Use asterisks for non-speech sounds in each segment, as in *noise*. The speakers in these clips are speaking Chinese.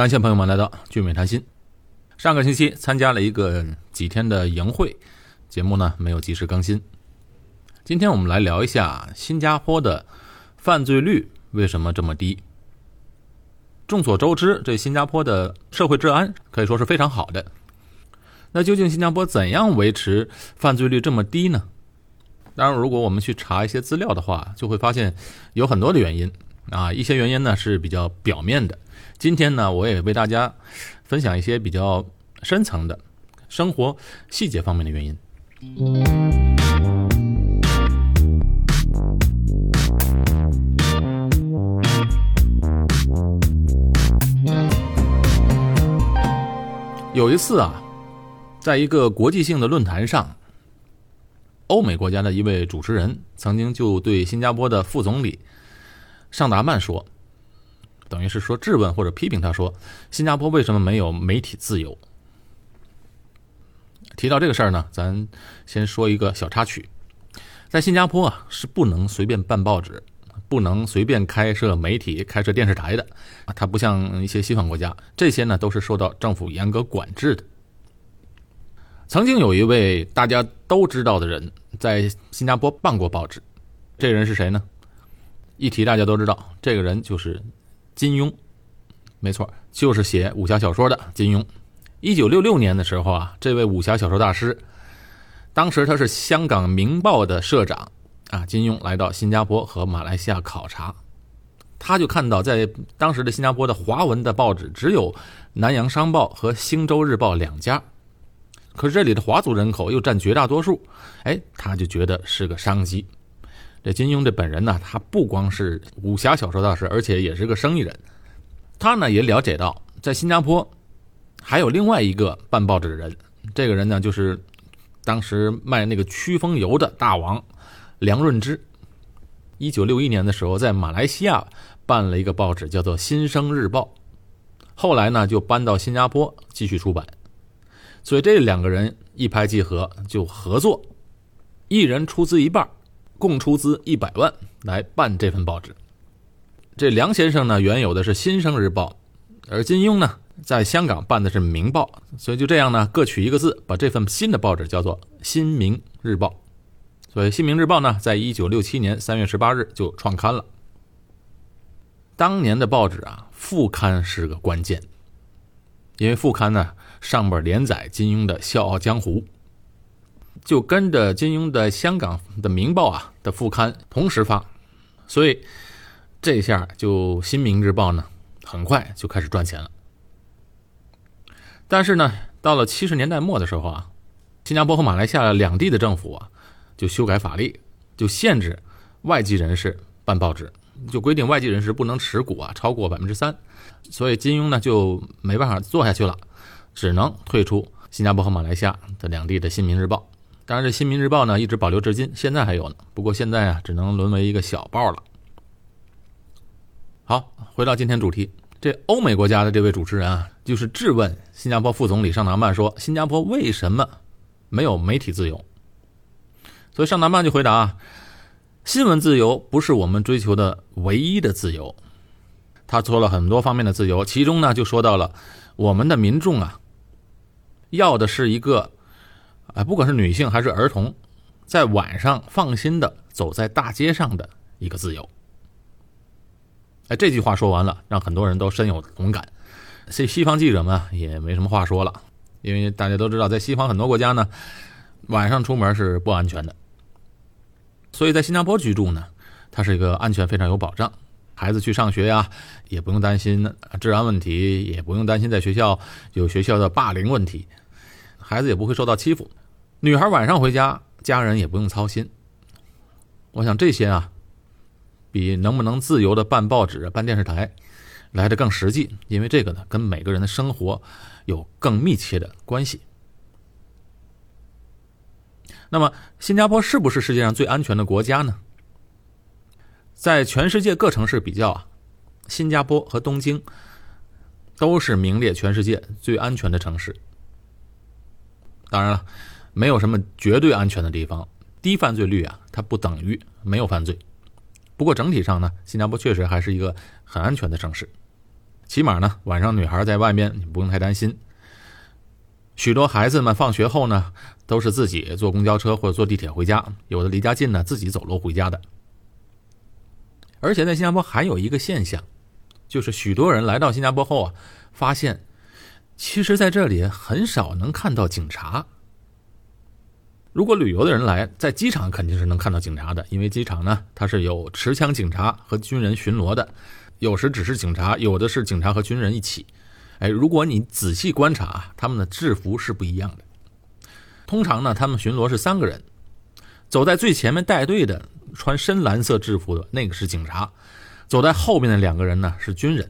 感谢朋友们来到聚美谈心。上个星期参加了一个几天的营会，节目呢没有及时更新。今天我们来聊一下新加坡的犯罪率为什么这么低。众所周知，这新加坡的社会治安可以说是非常好的。那究竟新加坡怎样维持犯罪率这么低呢？当然，如果我们去查一些资料的话，就会发现有很多的原因啊。一些原因呢是比较表面的。今天呢，我也为大家分享一些比较深层的生活细节方面的原因。有一次啊，在一个国际性的论坛上，欧美国家的一位主持人曾经就对新加坡的副总理尚达曼说。等于是说质问或者批评他说，新加坡为什么没有媒体自由？提到这个事儿呢，咱先说一个小插曲，在新加坡啊是不能随便办报纸，不能随便开设媒体、开设电视台的啊，它不像一些西方国家，这些呢都是受到政府严格管制的。曾经有一位大家都知道的人在新加坡办过报纸，这个人是谁呢？一提大家都知道，这个人就是。金庸，没错，就是写武侠小说的金庸。一九六六年的时候啊，这位武侠小说大师，当时他是香港《明报》的社长啊。金庸来到新加坡和马来西亚考察，他就看到在当时的新加坡的华文的报纸只有《南洋商报》和《星洲日报》两家，可是这里的华族人口又占绝大多数，哎，他就觉得是个商机。这金庸这本人呢，他不光是武侠小说大师，而且也是个生意人。他呢也了解到，在新加坡还有另外一个办报纸的人，这个人呢就是当时卖那个驱风油的大王梁润之。一九六一年的时候，在马来西亚办了一个报纸，叫做《新生日报》。后来呢，就搬到新加坡继续出版。所以这两个人一拍即合，就合作，一人出资一半。共出资一百万来办这份报纸。这梁先生呢，原有的是《新生日报》，而金庸呢，在香港办的是《明报》，所以就这样呢，各取一个字，把这份新的报纸叫做《新明日报》。所以《新明日报》呢，在一九六七年三月十八日就创刊了。当年的报纸啊，副刊是个关键，因为副刊呢，上边连载金庸的《笑傲江湖》。就跟着金庸的香港的《明报》啊的副刊同时发，所以这下就《新明日报》呢很快就开始赚钱了。但是呢，到了七十年代末的时候啊，新加坡和马来西亚两地的政府啊就修改法律，就限制外籍人士办报纸，就规定外籍人士不能持股啊超过百分之三，所以金庸呢就没办法做下去了，只能退出新加坡和马来西亚的两地的《新民日报》。当然，这《新民日报》呢一直保留至今，现在还有呢。不过现在啊，只能沦为一个小报了。好，回到今天主题，这欧美国家的这位主持人啊，就是质问新加坡副总理尚达曼说：“新加坡为什么没有媒体自由？”所以尚达曼就回答啊：“新闻自由不是我们追求的唯一的自由。”他说了很多方面的自由，其中呢就说到了我们的民众啊，要的是一个。啊，不管是女性还是儿童，在晚上放心的走在大街上的一个自由。哎，这句话说完了，让很多人都深有同感。这西方记者们也没什么话说了，因为大家都知道，在西方很多国家呢，晚上出门是不安全的。所以在新加坡居住呢，它是一个安全非常有保障，孩子去上学呀，也不用担心治安问题，也不用担心在学校有学校的霸凌问题，孩子也不会受到欺负。女孩晚上回家，家人也不用操心。我想这些啊，比能不能自由的办报纸、办电视台来的更实际，因为这个呢，跟每个人的生活有更密切的关系。那么，新加坡是不是世界上最安全的国家呢？在全世界各城市比较啊，新加坡和东京都是名列全世界最安全的城市。当然了。没有什么绝对安全的地方，低犯罪率啊，它不等于没有犯罪。不过整体上呢，新加坡确实还是一个很安全的城市。起码呢，晚上女孩在外面你不用太担心。许多孩子们放学后呢，都是自己坐公交车或者坐地铁回家，有的离家近呢，自己走路回家的。而且在新加坡还有一个现象，就是许多人来到新加坡后啊，发现，其实在这里很少能看到警察。如果旅游的人来，在机场肯定是能看到警察的，因为机场呢，它是有持枪警察和军人巡逻的，有时只是警察，有的是警察和军人一起。哎，如果你仔细观察，他们的制服是不一样的。通常呢，他们巡逻是三个人，走在最前面带队的，穿深蓝色制服的那个是警察，走在后面的两个人呢是军人。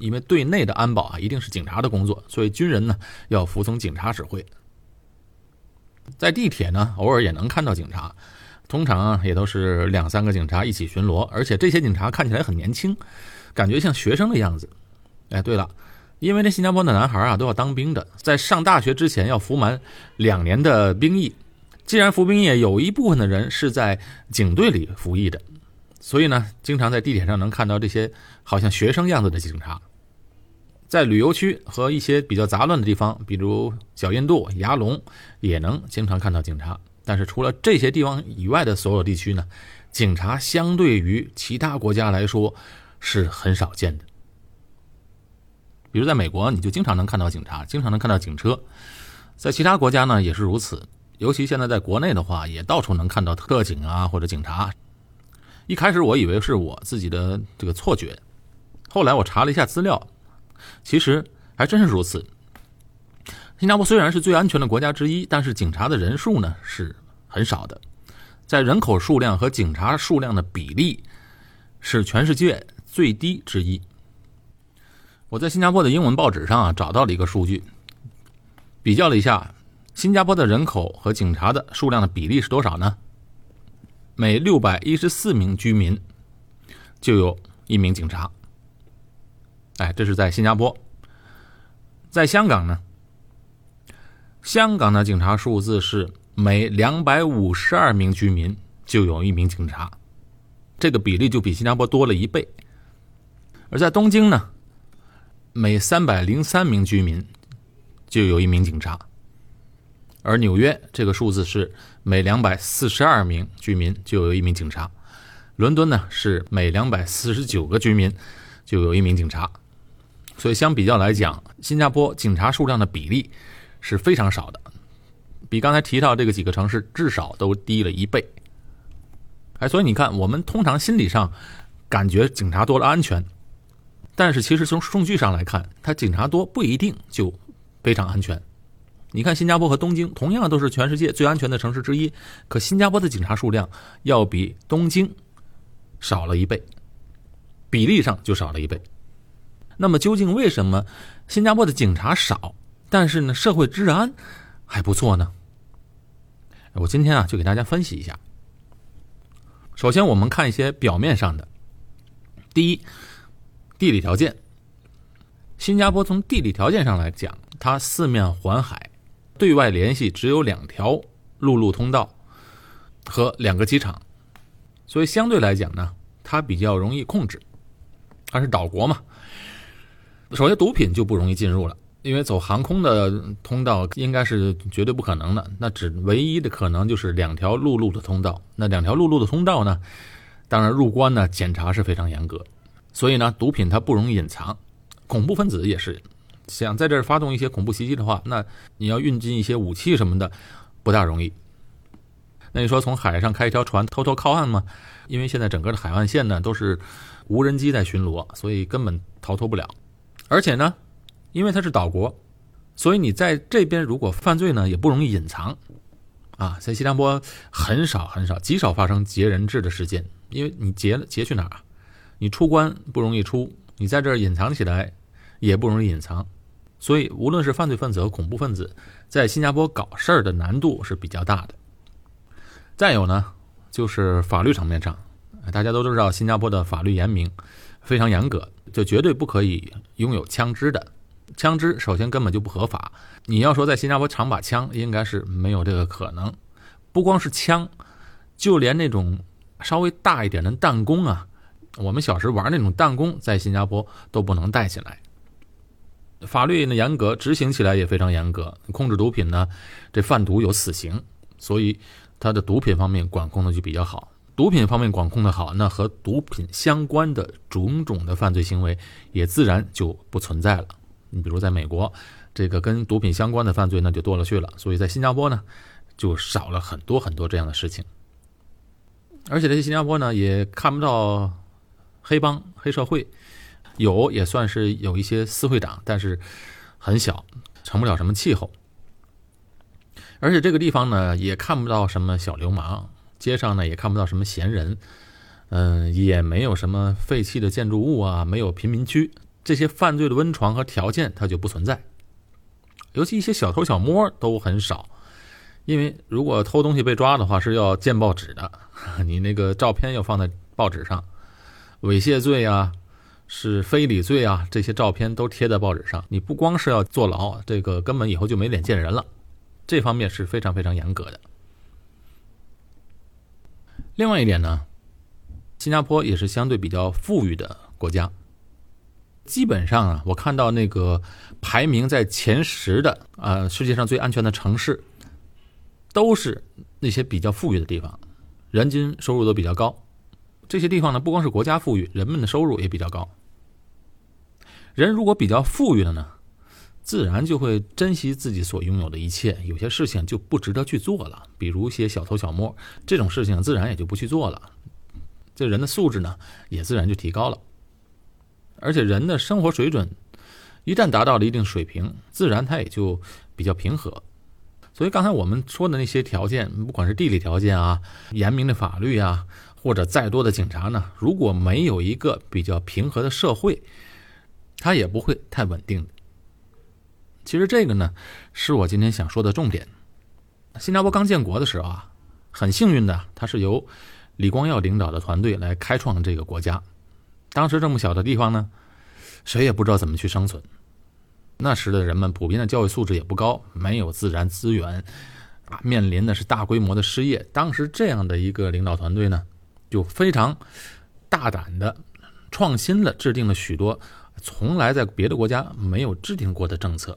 因为队内的安保啊，一定是警察的工作，所以军人呢要服从警察指挥。在地铁呢，偶尔也能看到警察，通常也都是两三个警察一起巡逻，而且这些警察看起来很年轻，感觉像学生的样子。哎，对了，因为这新加坡的男孩啊都要当兵的，在上大学之前要服满两年的兵役。既然服兵役，有一部分的人是在警队里服役的，所以呢，经常在地铁上能看到这些好像学生样子的警察。在旅游区和一些比较杂乱的地方，比如小印度、牙龙，也能经常看到警察。但是除了这些地方以外的所有地区呢，警察相对于其他国家来说是很少见的。比如在美国，你就经常能看到警察，经常能看到警车；在其他国家呢也是如此。尤其现在在国内的话，也到处能看到特警啊或者警察。一开始我以为是我自己的这个错觉，后来我查了一下资料。其实还真是如此。新加坡虽然是最安全的国家之一，但是警察的人数呢是很少的，在人口数量和警察数量的比例是全世界最低之一。我在新加坡的英文报纸上啊找到了一个数据，比较了一下新加坡的人口和警察的数量的比例是多少呢？每六百一十四名居民就有一名警察。哎，这是在新加坡，在香港呢。香港的警察数字是每两百五十二名居民就有一名警察，这个比例就比新加坡多了一倍。而在东京呢，每三百零三名居民就有一名警察，而纽约这个数字是每两百四十二名居民就有一名警察，伦敦呢是每两百四十九个居民就有一名警察。所以相比较来讲，新加坡警察数量的比例是非常少的，比刚才提到这个几个城市至少都低了一倍。哎，所以你看，我们通常心理上感觉警察多了安全，但是其实从数据上来看，它警察多不一定就非常安全。你看，新加坡和东京同样都是全世界最安全的城市之一，可新加坡的警察数量要比东京少了一倍，比例上就少了一倍。那么究竟为什么新加坡的警察少，但是呢社会治安还不错呢？我今天啊就给大家分析一下。首先我们看一些表面上的，第一，地理条件。新加坡从地理条件上来讲，它四面环海，对外联系只有两条陆路通道和两个机场，所以相对来讲呢，它比较容易控制。它是岛国嘛。首先，毒品就不容易进入了，因为走航空的通道应该是绝对不可能的。那只唯一的可能就是两条陆路的通道。那两条陆路的通道呢，当然入关呢检查是非常严格，所以呢，毒品它不容易隐藏。恐怖分子也是想在这儿发动一些恐怖袭击的话，那你要运进一些武器什么的，不大容易。那你说从海上开一条船偷偷靠岸吗？因为现在整个的海岸线呢都是无人机在巡逻，所以根本逃脱不了。而且呢，因为它是岛国，所以你在这边如果犯罪呢，也不容易隐藏，啊，在新加坡很少很少极少发生劫人质的事件，因为你劫了劫去哪儿？你出关不容易出，你在这儿隐藏起来也不容易隐藏，所以无论是犯罪分子和恐怖分子，在新加坡搞事儿的难度是比较大的。再有呢，就是法律层面上，大家都知道新加坡的法律严明，非常严格。就绝对不可以拥有枪支的，枪支首先根本就不合法。你要说在新加坡藏把枪，应该是没有这个可能。不光是枪，就连那种稍微大一点的弹弓啊，我们小时玩那种弹弓，在新加坡都不能带进来。法律呢严格，执行起来也非常严格。控制毒品呢，这贩毒有死刑，所以它的毒品方面管控的就比较好。毒品方面管控的好，那和毒品相关的种种的犯罪行为也自然就不存在了。你比如在美国，这个跟毒品相关的犯罪那就多了去了，所以在新加坡呢，就少了很多很多这样的事情。而且这些新加坡呢，也看不到黑帮、黑社会，有也算是有一些私会长，但是很小，成不了什么气候。而且这个地方呢，也看不到什么小流氓，街上呢也看不到什么闲人，嗯，也没有什么废弃的建筑物啊，没有贫民区，这些犯罪的温床和条件它就不存在。尤其一些小偷小摸都很少。因为如果偷东西被抓的话，是要见报纸的，*laughs* 你那个照片要放在报纸上，猥亵罪啊，是非礼罪啊，这些照片都贴在报纸上。你不光是要坐牢，这个根本以后就没脸见人了，这方面是非常非常严格的。另外一点呢，新加坡也是相对比较富裕的国家，基本上啊，我看到那个排名在前十的啊，世界上最安全的城市。都是那些比较富裕的地方，人均收入都比较高。这些地方呢，不光是国家富裕，人们的收入也比较高。人如果比较富裕了呢，自然就会珍惜自己所拥有的一切，有些事情就不值得去做了。比如一些小偷小摸这种事情，自然也就不去做了。这人的素质呢，也自然就提高了。而且人的生活水准一旦达到了一定水平，自然他也就比较平和。所以刚才我们说的那些条件，不管是地理条件啊、严明的法律啊，或者再多的警察呢，如果没有一个比较平和的社会，它也不会太稳定。其实这个呢，是我今天想说的重点。新加坡刚建国的时候啊，很幸运的，它是由李光耀领导的团队来开创这个国家。当时这么小的地方呢，谁也不知道怎么去生存。那时的人们普遍的教育素质也不高，没有自然资源，啊，面临的是大规模的失业。当时这样的一个领导团队呢，就非常大胆的、创新的制定了许多从来在别的国家没有制定过的政策，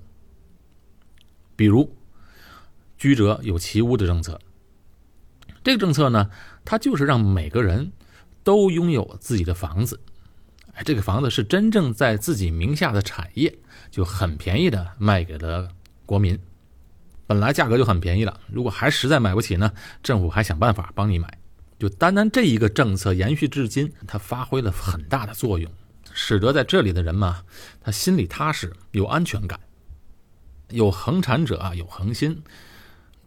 比如居者有其屋的政策。这个政策呢，它就是让每个人都拥有自己的房子，哎，这个房子是真正在自己名下的产业。就很便宜的卖给了国民，本来价格就很便宜了，如果还实在买不起呢，政府还想办法帮你买。就单单这一个政策延续至今，它发挥了很大的作用，使得在这里的人嘛，他心里踏实，有安全感，有恒产者啊，有恒心。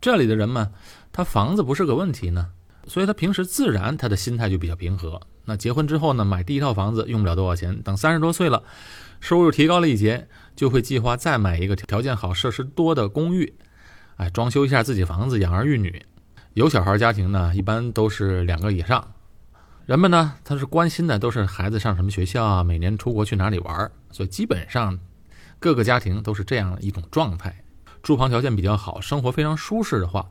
这里的人们，他房子不是个问题呢，所以他平时自然他的心态就比较平和。那结婚之后呢，买第一套房子用不了多少钱，等三十多岁了。收入提高了一截，就会计划再买一个条件好、设施多的公寓，哎，装修一下自己房子，养儿育女。有小孩家庭呢，一般都是两个以上。人们呢，他是关心的都是孩子上什么学校啊，每年出国去哪里玩。所以基本上各个家庭都是这样一种状态。住房条件比较好，生活非常舒适的话，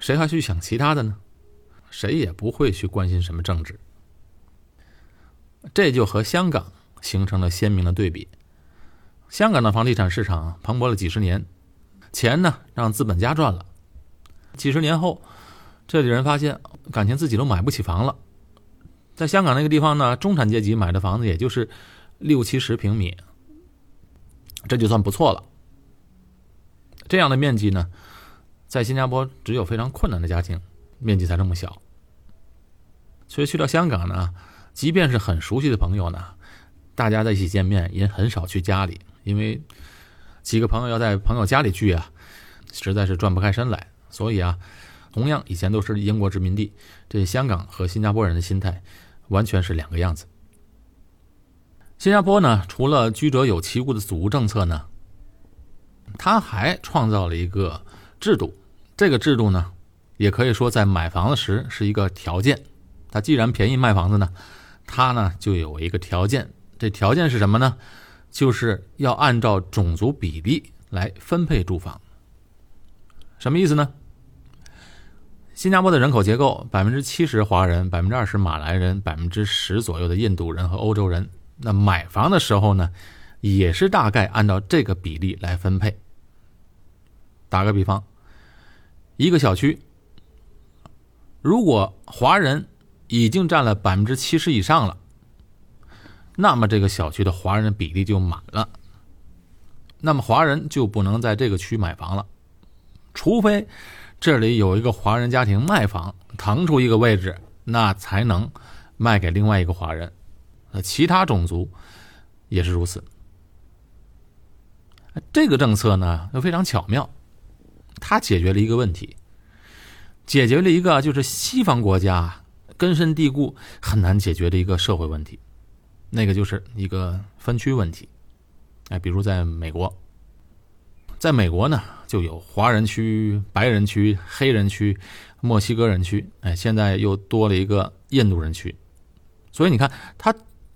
谁还去想其他的呢？谁也不会去关心什么政治。这就和香港。形成了鲜明的对比。香港的房地产市场蓬勃了几十年，钱呢让资本家赚了。几十年后，这里人发现感情自己都买不起房了。在香港那个地方呢，中产阶级买的房子也就是六七十平米，这就算不错了。这样的面积呢，在新加坡只有非常困难的家庭，面积才这么小。所以去到香港呢，即便是很熟悉的朋友呢。大家在一起见面也很少去家里，因为几个朋友要在朋友家里聚啊，实在是转不开身来。所以啊，同样以前都是英国殖民地，这香港和新加坡人的心态完全是两个样子。新加坡呢，除了居者有其屋的祖屋政策呢，他还创造了一个制度，这个制度呢，也可以说在买房子时是一个条件。他既然便宜卖房子呢，他呢就有一个条件。这条件是什么呢？就是要按照种族比例来分配住房。什么意思呢？新加坡的人口结构，百分之七十华人，百分之二十马来人，百分之十左右的印度人和欧洲人。那买房的时候呢，也是大概按照这个比例来分配。打个比方，一个小区，如果华人已经占了百分之七十以上了，那么这个小区的华人比例就满了。那么华人就不能在这个区买房了，除非这里有一个华人家庭卖房腾出一个位置，那才能卖给另外一个华人。那，其他种族也是如此。这个政策呢又非常巧妙，它解决了一个问题，解决了一个就是西方国家根深蒂固很难解决的一个社会问题，那个就是一个分区问题。哎，比如在美国，在美国呢，就有华人区、白人区、黑人区、墨西哥人区，哎，现在又多了一个印度人区，所以你看，它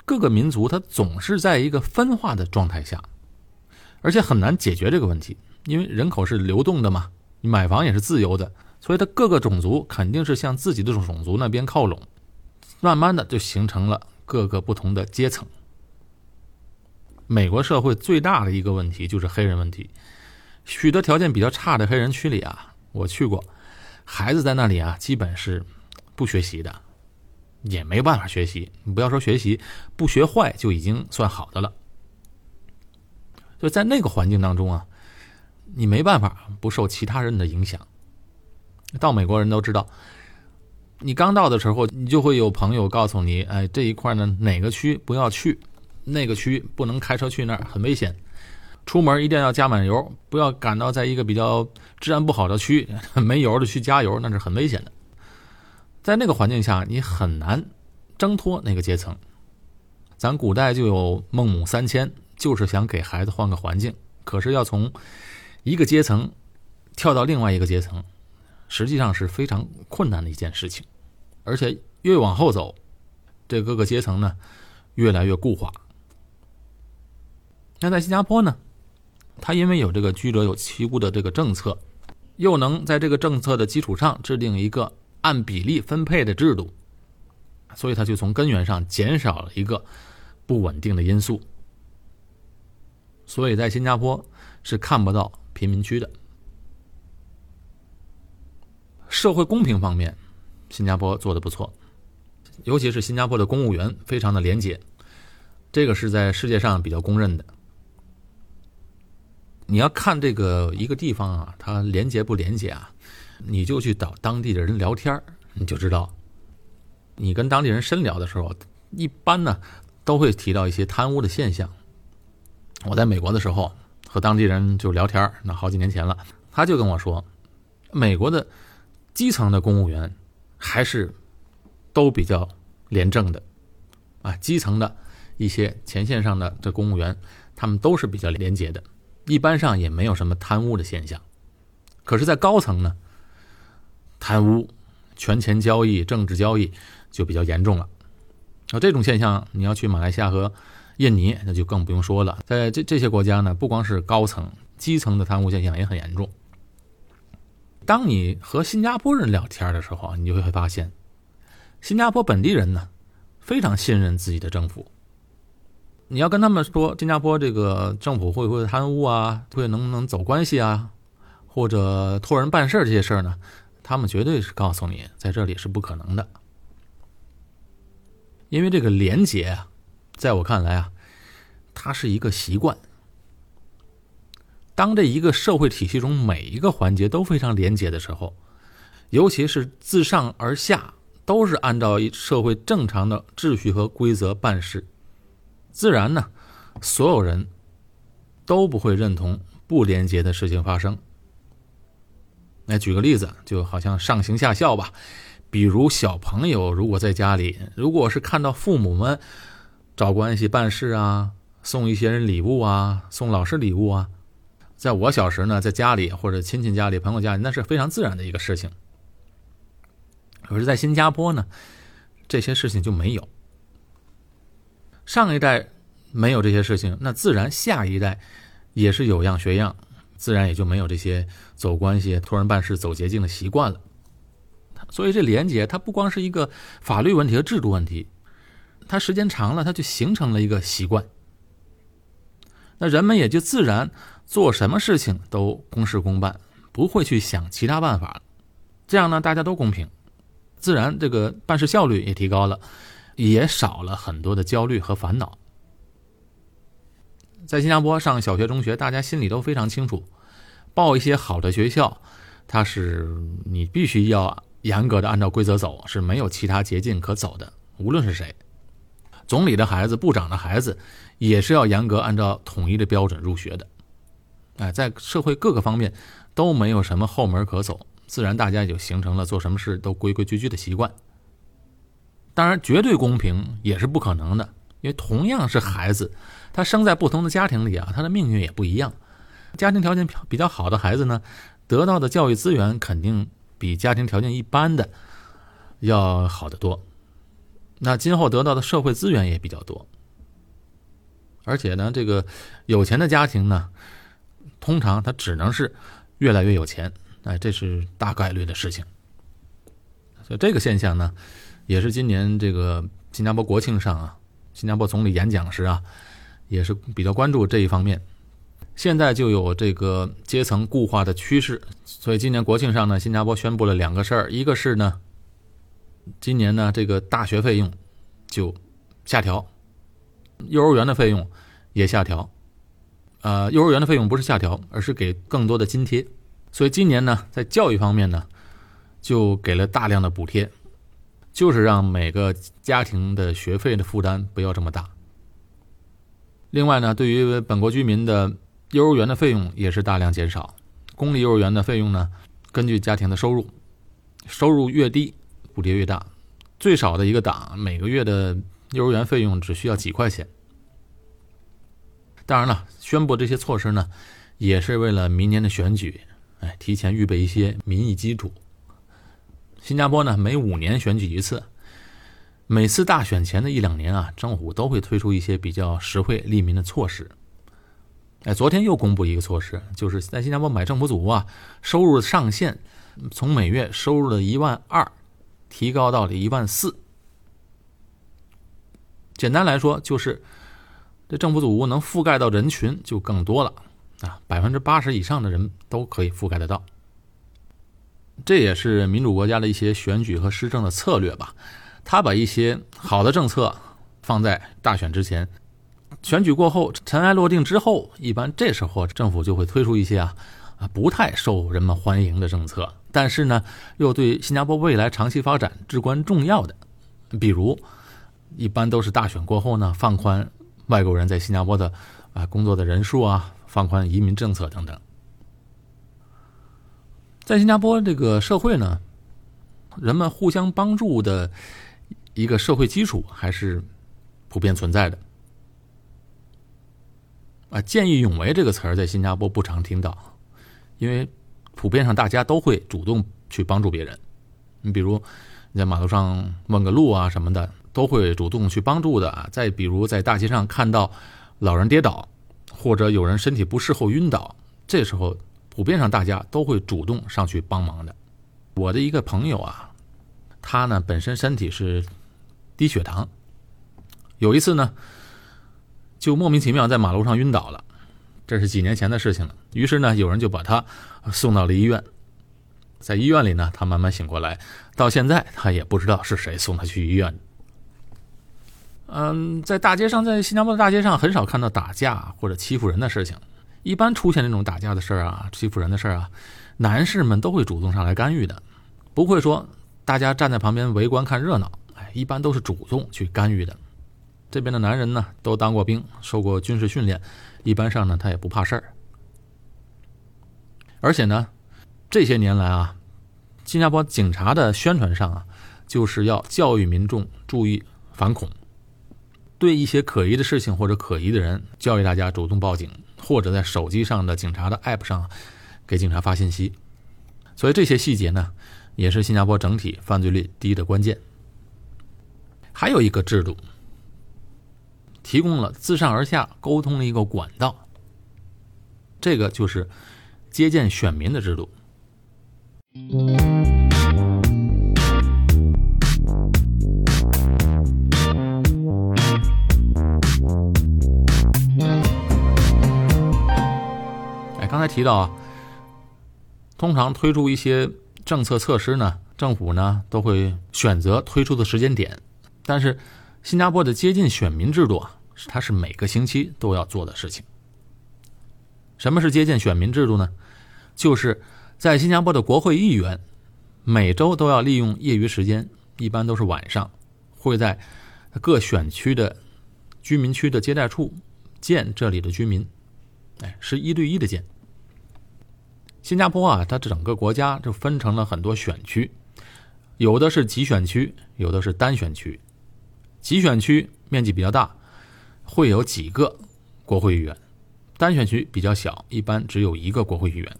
各个民族它总是在一个分化的状态下，而且很难解决这个问题，因为人口是流动的嘛，你买房也是自由的，所以它各个种族肯定是向自己的种族那边靠拢，慢慢的就形成了各个不同的阶层。美国社会最大的一个问题就是黑人问题，许多条件比较差的黑人区里啊，我去过，孩子在那里啊，基本是不学习的，也没办法学习。你不要说学习，不学坏就已经算好的了。就在那个环境当中啊，你没办法不受其他人的影响。到美国人都知道，你刚到的时候，你就会有朋友告诉你，哎，这一块呢，哪个区不要去。那个区不能开车去那儿，很危险。出门一定要加满油，不要赶到在一个比较治安不好的区，没油的去加油，那是很危险的。在那个环境下，你很难挣脱那个阶层。咱古代就有孟母三迁，就是想给孩子换个环境。可是要从一个阶层跳到另外一个阶层，实际上是非常困难的一件事情。而且越往后走，这各个阶层呢越来越固化。那在新加坡呢，他因为有这个居者有其屋的这个政策，又能在这个政策的基础上制定一个按比例分配的制度，所以他就从根源上减少了一个不稳定的因素。所以在新加坡是看不到贫民区的。社会公平方面，新加坡做的不错，尤其是新加坡的公务员非常的廉洁，这个是在世界上比较公认的。你要看这个一个地方啊，它廉洁不廉洁啊？你就去找当地的人聊天你就知道。你跟当地人深聊的时候，一般呢都会提到一些贪污的现象。我在美国的时候和当地人就聊天那好几年前了，他就跟我说，美国的基层的公务员还是都比较廉政的，啊，基层的一些前线上的这公务员，他们都是比较廉洁的。一般上也没有什么贪污的现象，可是，在高层呢，贪污、权钱交易、政治交易就比较严重了。那这种现象，你要去马来西亚和印尼，那就更不用说了。在这这些国家呢，不光是高层，基层的贪污现象也很严重。当你和新加坡人聊天的时候，你就会发现，新加坡本地人呢，非常信任自己的政府。你要跟他们说新加坡这个政府会不会贪污啊？会能不能走关系啊？或者托人办事这些事儿呢？他们绝对是告诉你，在这里是不可能的。因为这个廉洁啊，在我看来啊，它是一个习惯。当这一个社会体系中每一个环节都非常廉洁的时候，尤其是自上而下都是按照社会正常的秩序和规则办事。自然呢，所有人都不会认同不廉洁的事情发生。那举个例子，就好像上行下效吧。比如小朋友如果在家里，如果是看到父母们找关系办事啊，送一些人礼物啊，送老师礼物啊，在我小时呢，在家里或者亲戚家里、朋友家里，那是非常自然的一个事情。可是，在新加坡呢，这些事情就没有。上一代没有这些事情，那自然下一代也是有样学样，自然也就没有这些走关系、托人办事、走捷径的习惯了。所以这廉洁它不光是一个法律问题和制度问题，它时间长了，它就形成了一个习惯。那人们也就自然做什么事情都公事公办，不会去想其他办法。这样呢，大家都公平，自然这个办事效率也提高了，也少了很多的焦虑和烦恼。在新加坡上小学、中学，大家心里都非常清楚，报一些好的学校，它是你必须要严格的按照规则走，是没有其他捷径可走的。无论是谁，总理的孩子、部长的孩子，也是要严格按照统一的标准入学的。哎，在社会各个方面都没有什么后门可走，自然大家也就形成了做什么事都规规矩矩的习惯。当然，绝对公平也是不可能的，因为同样是孩子。他生在不同的家庭里啊，他的命运也不一样。家庭条件比较好的孩子呢，得到的教育资源肯定比家庭条件一般的要好得多。那今后得到的社会资源也比较多。而且呢，这个有钱的家庭呢，通常他只能是越来越有钱，哎，这是大概率的事情。所以这个现象呢，也是今年这个新加坡国庆上啊，新加坡总理演讲时啊。也是比较关注这一方面，现在就有这个阶层固化的趋势，所以今年国庆上呢，新加坡宣布了两个事儿，一个是呢，今年呢这个大学费用就下调，幼儿园的费用也下调，呃，幼儿园的费用不是下调，而是给更多的津贴，所以今年呢，在教育方面呢，就给了大量的补贴，就是让每个家庭的学费的负担不要这么大。另外呢，对于本国居民的幼儿园的费用也是大量减少。公立幼儿园的费用呢，根据家庭的收入，收入越低，补贴越大。最少的一个档，每个月的幼儿园费用只需要几块钱。当然了，宣布这些措施呢，也是为了明年的选举，哎，提前预备一些民意基础。新加坡呢，每五年选举一次。每次大选前的一两年啊，政府都会推出一些比较实惠利民的措施。哎，昨天又公布一个措施，就是在新加坡买政府组啊，收入上限从每月收入的一万二提高到了一万四。简单来说，就是这政府组屋能覆盖到人群就更多了啊，百分之八十以上的人都可以覆盖得到。这也是民主国家的一些选举和施政的策略吧。他把一些好的政策放在大选之前，选举过后尘埃落定之后，一般这时候政府就会推出一些啊啊不太受人们欢迎的政策，但是呢又对新加坡未来长期发展至关重要的，比如一般都是大选过后呢放宽外国人在新加坡的啊工作的人数啊，放宽移民政策等等。在新加坡这个社会呢，人们互相帮助的。一个社会基础还是普遍存在的啊，见义勇为这个词儿在新加坡不常听到，因为普遍上大家都会主动去帮助别人。你比如你在马路上问个路啊什么的，都会主动去帮助的啊。再比如在大街上看到老人跌倒，或者有人身体不适后晕倒，这时候普遍上大家都会主动上去帮忙的。我的一个朋友啊，他呢本身身体是。低血糖，有一次呢，就莫名其妙在马路上晕倒了，这是几年前的事情了。于是呢，有人就把他送到了医院，在医院里呢，他慢慢醒过来，到现在他也不知道是谁送他去医院。嗯，在大街上，在新加坡的大街上，很少看到打架或者欺负人的事情。一般出现这种打架的事儿啊，欺负人的事儿啊，男士们都会主动上来干预的，不会说大家站在旁边围观看热闹。哎一般都是主动去干预的。这边的男人呢，都当过兵，受过军事训练，一般上呢，他也不怕事儿。而且呢，这些年来啊，新加坡警察的宣传上啊，就是要教育民众注意反恐，对一些可疑的事情或者可疑的人，教育大家主动报警，或者在手机上的警察的 App 上给警察发信息。所以这些细节呢，也是新加坡整体犯罪率低的关键。还有一个制度，提供了自上而下沟通的一个管道。这个就是接见选民的制度。提到啊，通常推出一些政策措施呢，政府呢都会选择推出的时间点，但是新加坡的接近选民制度啊，它是每个星期都要做的事情。什么是接近选民制度呢？就是在新加坡的国会议员每周都要利用业余时间，一般都是晚上，会在各选区的居民区的接待处见这里的居民，哎，是一对一的见。新加坡啊，它整个国家就分成了很多选区，有的是集选区，有的是单选区。集选区面积比较大，会有几个国会议员。单选区比较小，一般只有一个国会议员。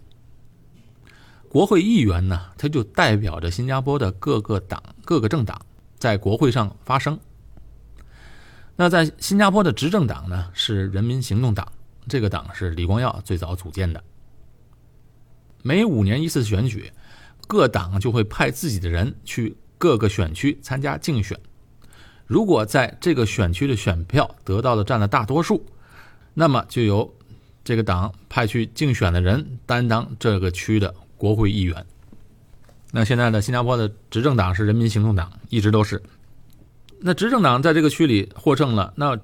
国会议员呢，他就代表着新加坡的各个党、各个政党在国会上发声。那在新加坡的执政党呢，是人民行动党，这个党是李光耀最早组建的。每五年一次选举，各党就会派自己的人去各个选区参加竞选。如果在这个选区的选票得到的占了大多数，那么就由这个党派去竞选的人担当这个区的国会议员。那现在的新加坡的执政党是人民行动党，一直都是。那执政党在这个区里获胜了，那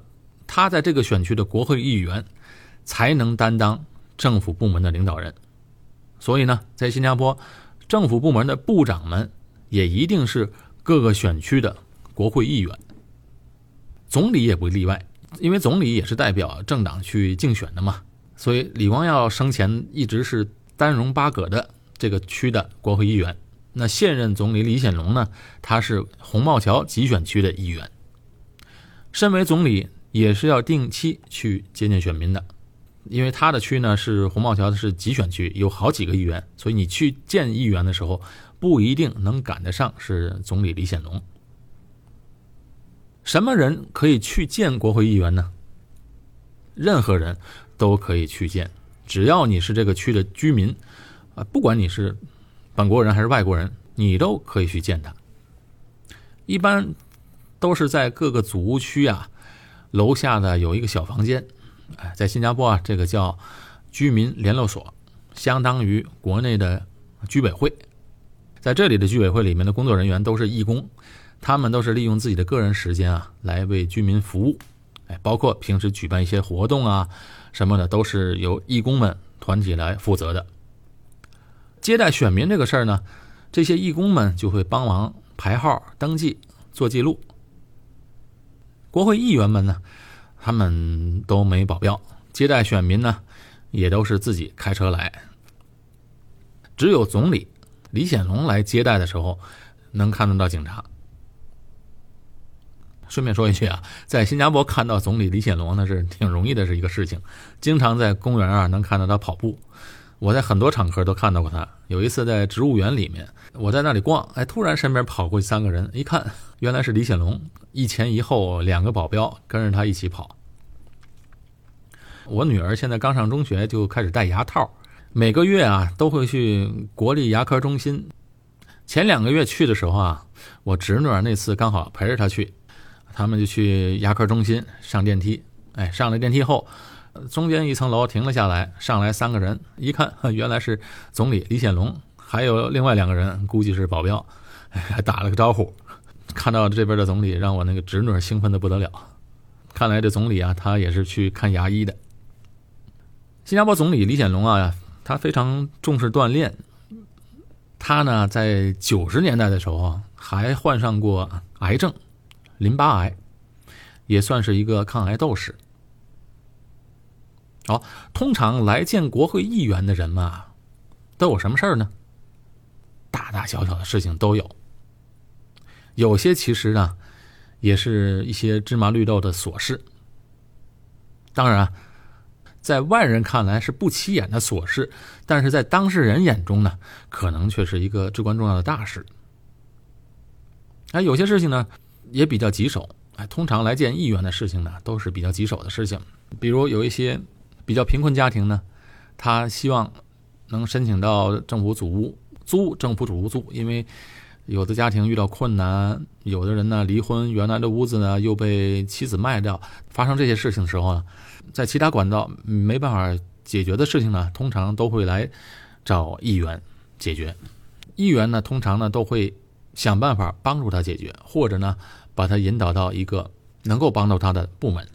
他在这个选区的国会议员才能担当政府部门的领导人。所以呢，在新加坡，政府部门的部长们也一定是各个选区的国会议员。总理也不例外，因为总理也是代表政党去竞选的嘛。所以，李光耀生前一直是丹绒巴葛的这个区的国会议员。那现任总理李显龙呢？他是红帽桥集选区的议员。身为总理，也是要定期去接见选民的，因为他的区呢是红帽桥的是集选区，有好几个议员，所以你去见议员的时候，不一定能赶得上是总理李显龙。什么人可以去见国会议员呢？任何人。都可以去见，只要你是这个区的居民，啊，不管你是本国人还是外国人，你都可以去见他。一般都是在各个祖屋区啊，楼下的有一个小房间，哎，在新加坡啊，这个叫居民联络所，相当于国内的居委会。在这里的居委会里面的工作人员都是义工，他们都是利用自己的个人时间啊，来为居民服务，哎，包括平时举办一些活动啊。什么的都是由义工们团体来负责的。接待选民这个事儿呢，这些义工们就会帮忙排号、登记、做记录。国会议员们呢，他们都没保镖，接待选民呢，也都是自己开车来。只有总理李显龙来接待的时候，能看得到警察。顺便说一句啊，在新加坡看到总理李显龙那是挺容易的，是一个事情。经常在公园啊能看到他跑步，我在很多场合都看到过他。有一次在植物园里面，我在那里逛，哎，突然身边跑过去三个人，一看原来是李显龙，一前一后两个保镖跟着他一起跑。我女儿现在刚上中学，就开始戴牙套，每个月啊都会去国立牙科中心。前两个月去的时候啊，我侄女那次刚好陪着她去。他们就去牙科中心上电梯，哎，上了电梯后，中间一层楼停了下来，上来三个人，一看 *laughs* 原来是总理李显龙，还有另外两个人，估计是保镖，还打了个招呼。看到这边的总理，让我那个侄女兴奋的不得了。看来这总理啊，他也是去看牙医的。新加坡总理李显龙啊，他非常重视锻炼。他呢，在九十年代的时候啊还患上过癌症。淋巴癌也算是一个抗癌斗士。好，通常来见国会议员的人嘛，都有什么事儿呢？大大小小的事情都有。有些其实呢，也是一些芝麻绿豆的琐事。当然，在外人看来是不起眼的琐事，但是在当事人眼中呢，可能却是一个至关重要的大事。哎，有些事情呢。也比较棘手，哎，通常来见议员的事情呢，都是比较棘手的事情。比如有一些比较贫困家庭呢，他希望能申请到政府组屋租，政府组屋租，因为有的家庭遇到困难，有的人呢离婚，原来的屋子呢又被妻子卖掉，发生这些事情的时候呢，在其他管道没办法解决的事情呢，通常都会来找议员解决。议员呢，通常呢都会想办法帮助他解决，或者呢把他引导到一个能够帮到他的部门。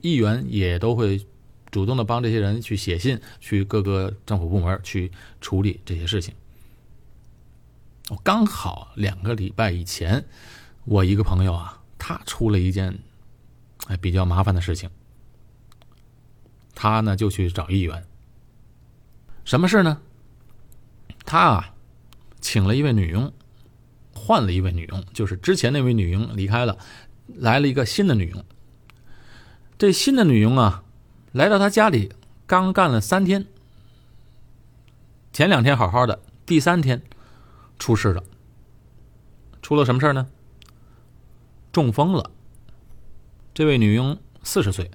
议员也都会主动的帮这些人去写信，去各个政府部门去处理这些事情。刚好两个礼拜以前，我一个朋友啊，他出了一件哎比较麻烦的事情，他呢就去找议员。什么事呢？他啊，请了一位女佣，换了一位女佣，就是之前那位女佣离开了，来了一个新的女佣。这新的女佣啊，来到他家里刚干了三天，前两天好好的，第三天出事了。出了什么事呢？中风了。这位女佣四十岁，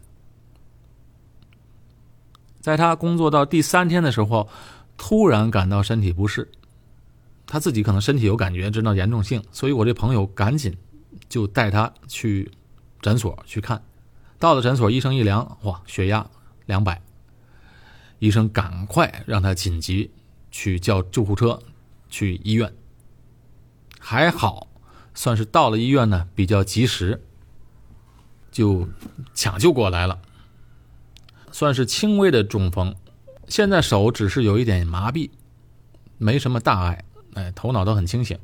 在他工作到第三天的时候，突然感到身体不适。他自己可能身体有感觉，知道严重性，所以我这朋友赶紧就带他去诊所去看。到了诊所，医生一量，哇，血压两百。医生赶快让他紧急去叫救护车去医院。还好，算是到了医院呢，比较及时，就抢救过来了。算是轻微的中风，现在手只是有一点麻痹，没什么大碍，哎，头脑都很清醒。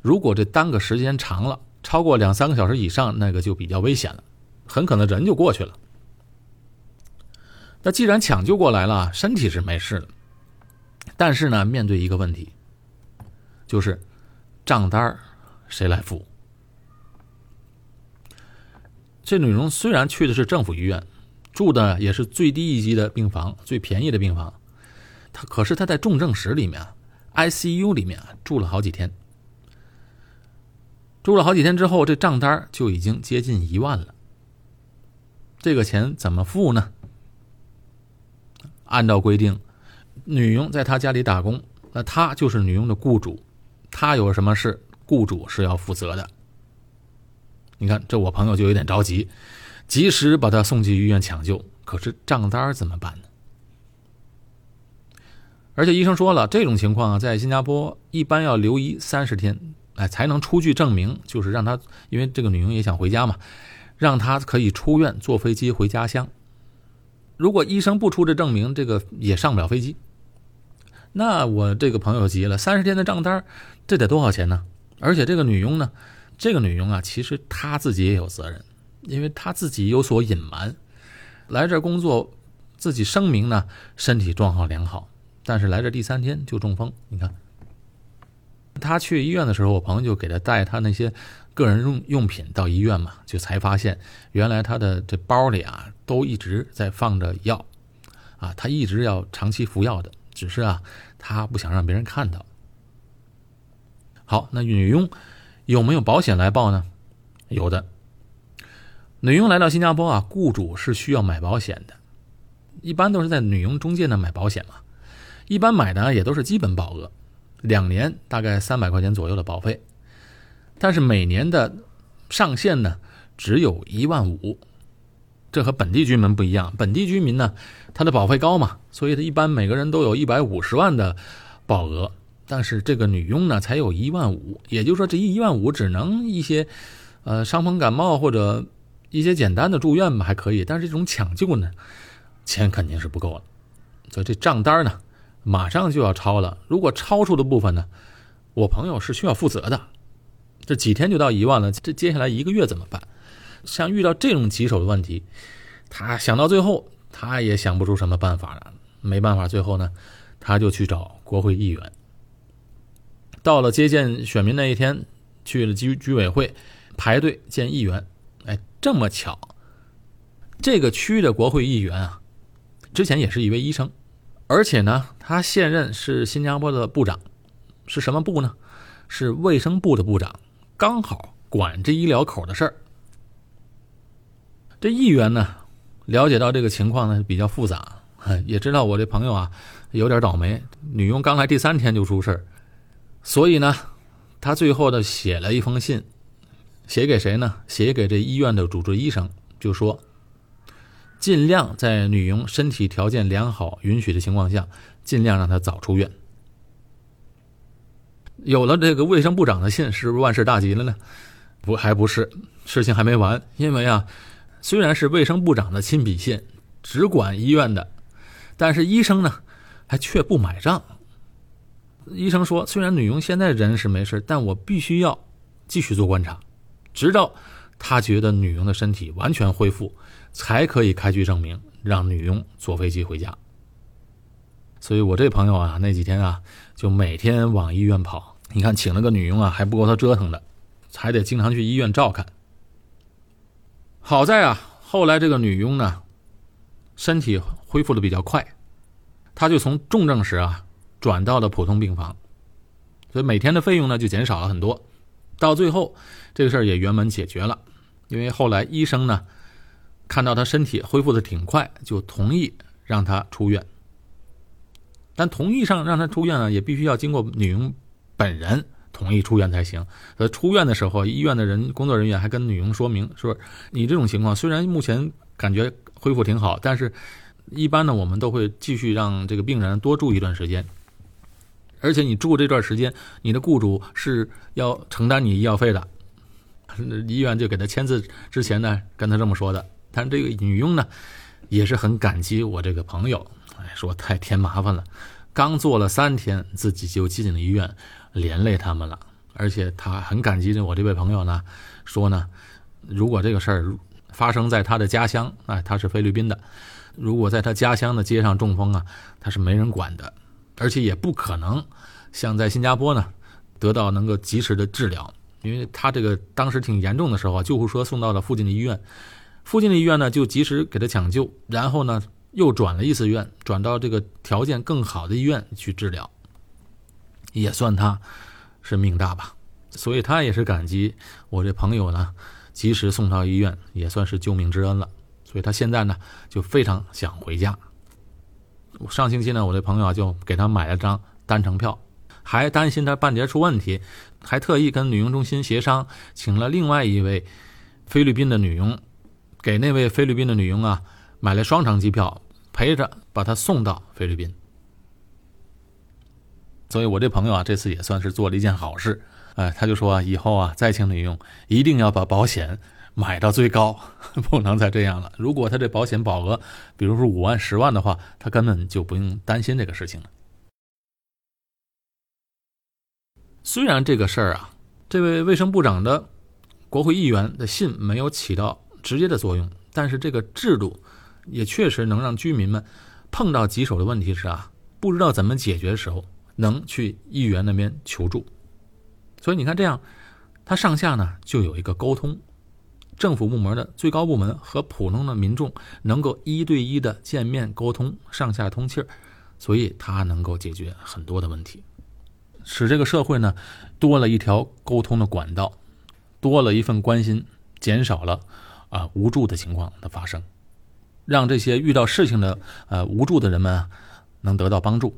如果这耽搁时间长了，超过两三个小时以上，那个就比较危险了。很可能人就过去了。那既然抢救过来了，身体是没事的，但是呢，面对一个问题，就是账单谁来付？这女佣虽然去的是政府医院，住的也是最低一级的病房，最便宜的病房，他可是他在重症室里面，ICU 里面住了好几天，住了好几天之后，这账单就已经接近一万了。这个钱怎么付呢？按照规定，女佣在他家里打工，那他就是女佣的雇主，他有什么事，雇主是要负责的。你看，这我朋友就有点着急，及时把他送去医院抢救。可是账单怎么办呢？而且医生说了，这种情况啊，在新加坡一般要留医三十天，哎，才能出具证明，就是让他，因为这个女佣也想回家嘛。让他可以出院坐飞机回家乡。如果医生不出这证明，这个也上不了飞机。那我这个朋友急了，三十天的账单，这得多少钱呢？而且这个女佣呢，这个女佣啊，其实她自己也有责任，因为他自己有所隐瞒，来这工作，自己声明呢身体状况良好，但是来这第三天就中风。你看，他去医院的时候，我朋友就给他带他那些。个人用用品到医院嘛，就才发现原来他的这包里啊都一直在放着药，啊，他一直要长期服药的，只是啊他不想让别人看到。好，那女佣有没有保险来报呢？有的。女佣来到新加坡啊，雇主是需要买保险的，一般都是在女佣中介那买保险嘛，一般买的也都是基本保额，两年大概三百块钱左右的保费。但是每年的上限呢，只有一万五，这和本地居民不一样。本地居民呢，他的保费高嘛，所以他一般每个人都有一百五十万的保额。但是这个女佣呢，才有一万五，也就是说这一一万五只能一些，呃，伤风感冒或者一些简单的住院吧，还可以。但是这种抢救呢，*laughs* 钱肯定是不够了，所以这账单呢，马上就要超了。如果超出的部分呢，我朋友是需要负责的。这几天就到一万了，这接下来一个月怎么办？像遇到这种棘手的问题，他想到最后，他也想不出什么办法了。没办法，最后呢，他就去找国会议员。到了接见选民那一天，去了居居委会排队见议员。这么巧，这个区的国会议员啊，之前也是一位医生，而且呢，他现任是新加坡的部长，是什么部呢？是卫生部的部长。刚好管这医疗口的事儿，这议员呢了解到这个情况呢比较复杂，也知道我这朋友啊有点倒霉，女佣刚来第三天就出事儿，所以呢，他最后的写了一封信，写给谁呢？写给这医院的主治医生，就说尽量在女佣身体条件良好、允许的情况下，尽量让她早出院。有了这个卫生部长的信，是不是万事大吉了呢？不，还不是，事情还没完。因为啊，虽然是卫生部长的亲笔信，只管医院的，但是医生呢，还却不买账。医生说，虽然女佣现在人是没事，但我必须要继续做观察，直到他觉得女佣的身体完全恢复，才可以开具证明，让女佣坐飞机回家。所以我这朋友啊，那几天啊，就每天往医院跑。你看，请了个女佣啊，还不够他折腾的，还得经常去医院照看。好在啊，后来这个女佣呢，身体恢复的比较快，她就从重症室啊转到了普通病房，所以每天的费用呢就减少了很多。到最后，这个事儿也圆满解决了，因为后来医生呢看到他身体恢复的挺快，就同意让他出院。但同意上让他出院呢，也必须要经过女佣本人同意出院才行。呃，出院的时候，医院的人工作人员还跟女佣说明说：“你这种情况虽然目前感觉恢复挺好，但是一般呢，我们都会继续让这个病人多住一段时间。而且你住这段时间，你的雇主是要承担你医药费的。”医院就给他签字之前呢，跟他这么说的。但这个女佣呢，也是很感激我这个朋友。哎说太添麻烦了，刚做了三天，自己就进了医院，连累他们了。而且他很感激我这位朋友呢，说呢，如果这个事儿发生在他的家乡，啊，他是菲律宾的，如果在他家乡的街上中风啊，他是没人管的，而且也不可能像在新加坡呢得到能够及时的治疗，因为他这个当时挺严重的时候啊，救护车送到了附近的医院，附近的医院呢就及时给他抢救，然后呢。又转了一次院，转到这个条件更好的医院去治疗，也算他是命大吧。所以他也是感激我这朋友呢，及时送到医院，也算是救命之恩了。所以他现在呢，就非常想回家。上星期呢，我这朋友，就给他买了张单程票，还担心他半截出问题，还特意跟女佣中心协商，请了另外一位菲律宾的女佣，给那位菲律宾的女佣啊。买了双程机票，陪着把她送到菲律宾。所以我这朋友啊，这次也算是做了一件好事。哎，他就说以后啊，再请女佣一定要把保险买到最高，*laughs* 不能再这样了。如果他这保险保额，比如说五万、十万的话，他根本就不用担心这个事情了。虽然这个事儿啊，这位卫生部长的国会议员的信没有起到直接的作用，但是这个制度。也确实能让居民们碰到棘手的问题时啊，不知道怎么解决的时候，能去议员那边求助。所以你看，这样他上下呢就有一个沟通，政府部门的最高部门和普通的民众能够一对一的见面沟通，上下通气儿，所以他能够解决很多的问题，使这个社会呢多了一条沟通的管道，多了一份关心，减少了啊无助的情况的发生。让这些遇到事情的呃无助的人们能得到帮助。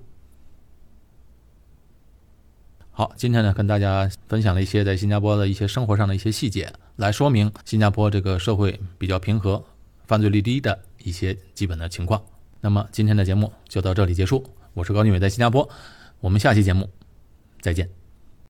好，今天呢跟大家分享了一些在新加坡的一些生活上的一些细节，来说明新加坡这个社会比较平和、犯罪率低的一些基本的情况。那么今天的节目就到这里结束，我是高俊伟，在新加坡，我们下期节目再见。